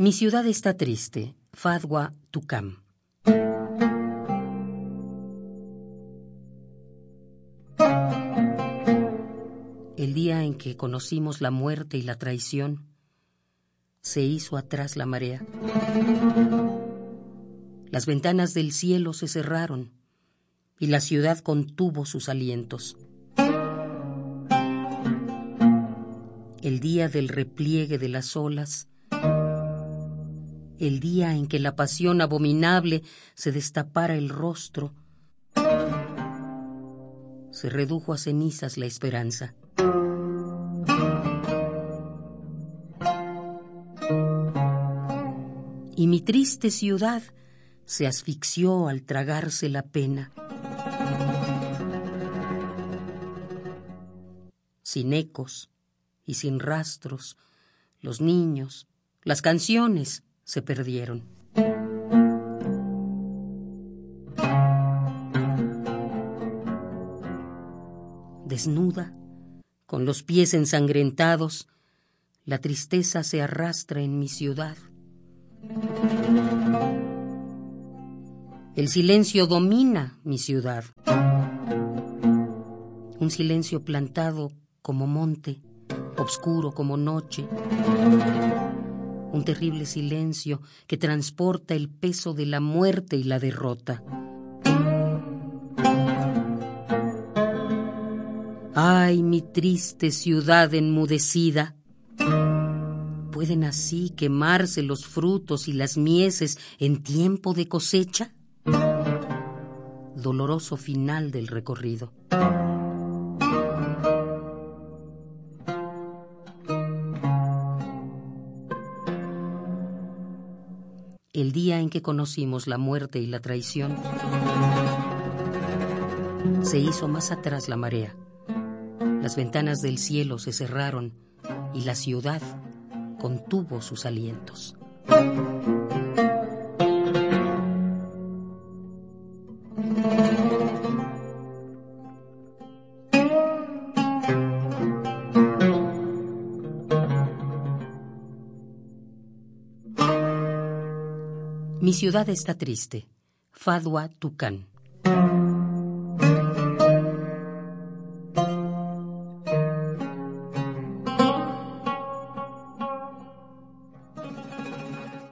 Mi ciudad está triste. Fadwa Tukam. El día en que conocimos la muerte y la traición, se hizo atrás la marea. Las ventanas del cielo se cerraron y la ciudad contuvo sus alientos. El día del repliegue de las olas, el día en que la pasión abominable se destapara el rostro, se redujo a cenizas la esperanza. Y mi triste ciudad se asfixió al tragarse la pena. Sin ecos y sin rastros, los niños, las canciones se perdieron. Desnuda, con los pies ensangrentados, la tristeza se arrastra en mi ciudad. El silencio domina mi ciudad. Un silencio plantado como monte, oscuro como noche. Un terrible silencio que transporta el peso de la muerte y la derrota. Ay, mi triste ciudad enmudecida. ¿Pueden así quemarse los frutos y las mieses en tiempo de cosecha? Doloroso final del recorrido. El día en que conocimos la muerte y la traición, se hizo más atrás la marea las ventanas del cielo se cerraron y la ciudad contuvo sus alientos. Mi ciudad está triste. Fadwa Tucán.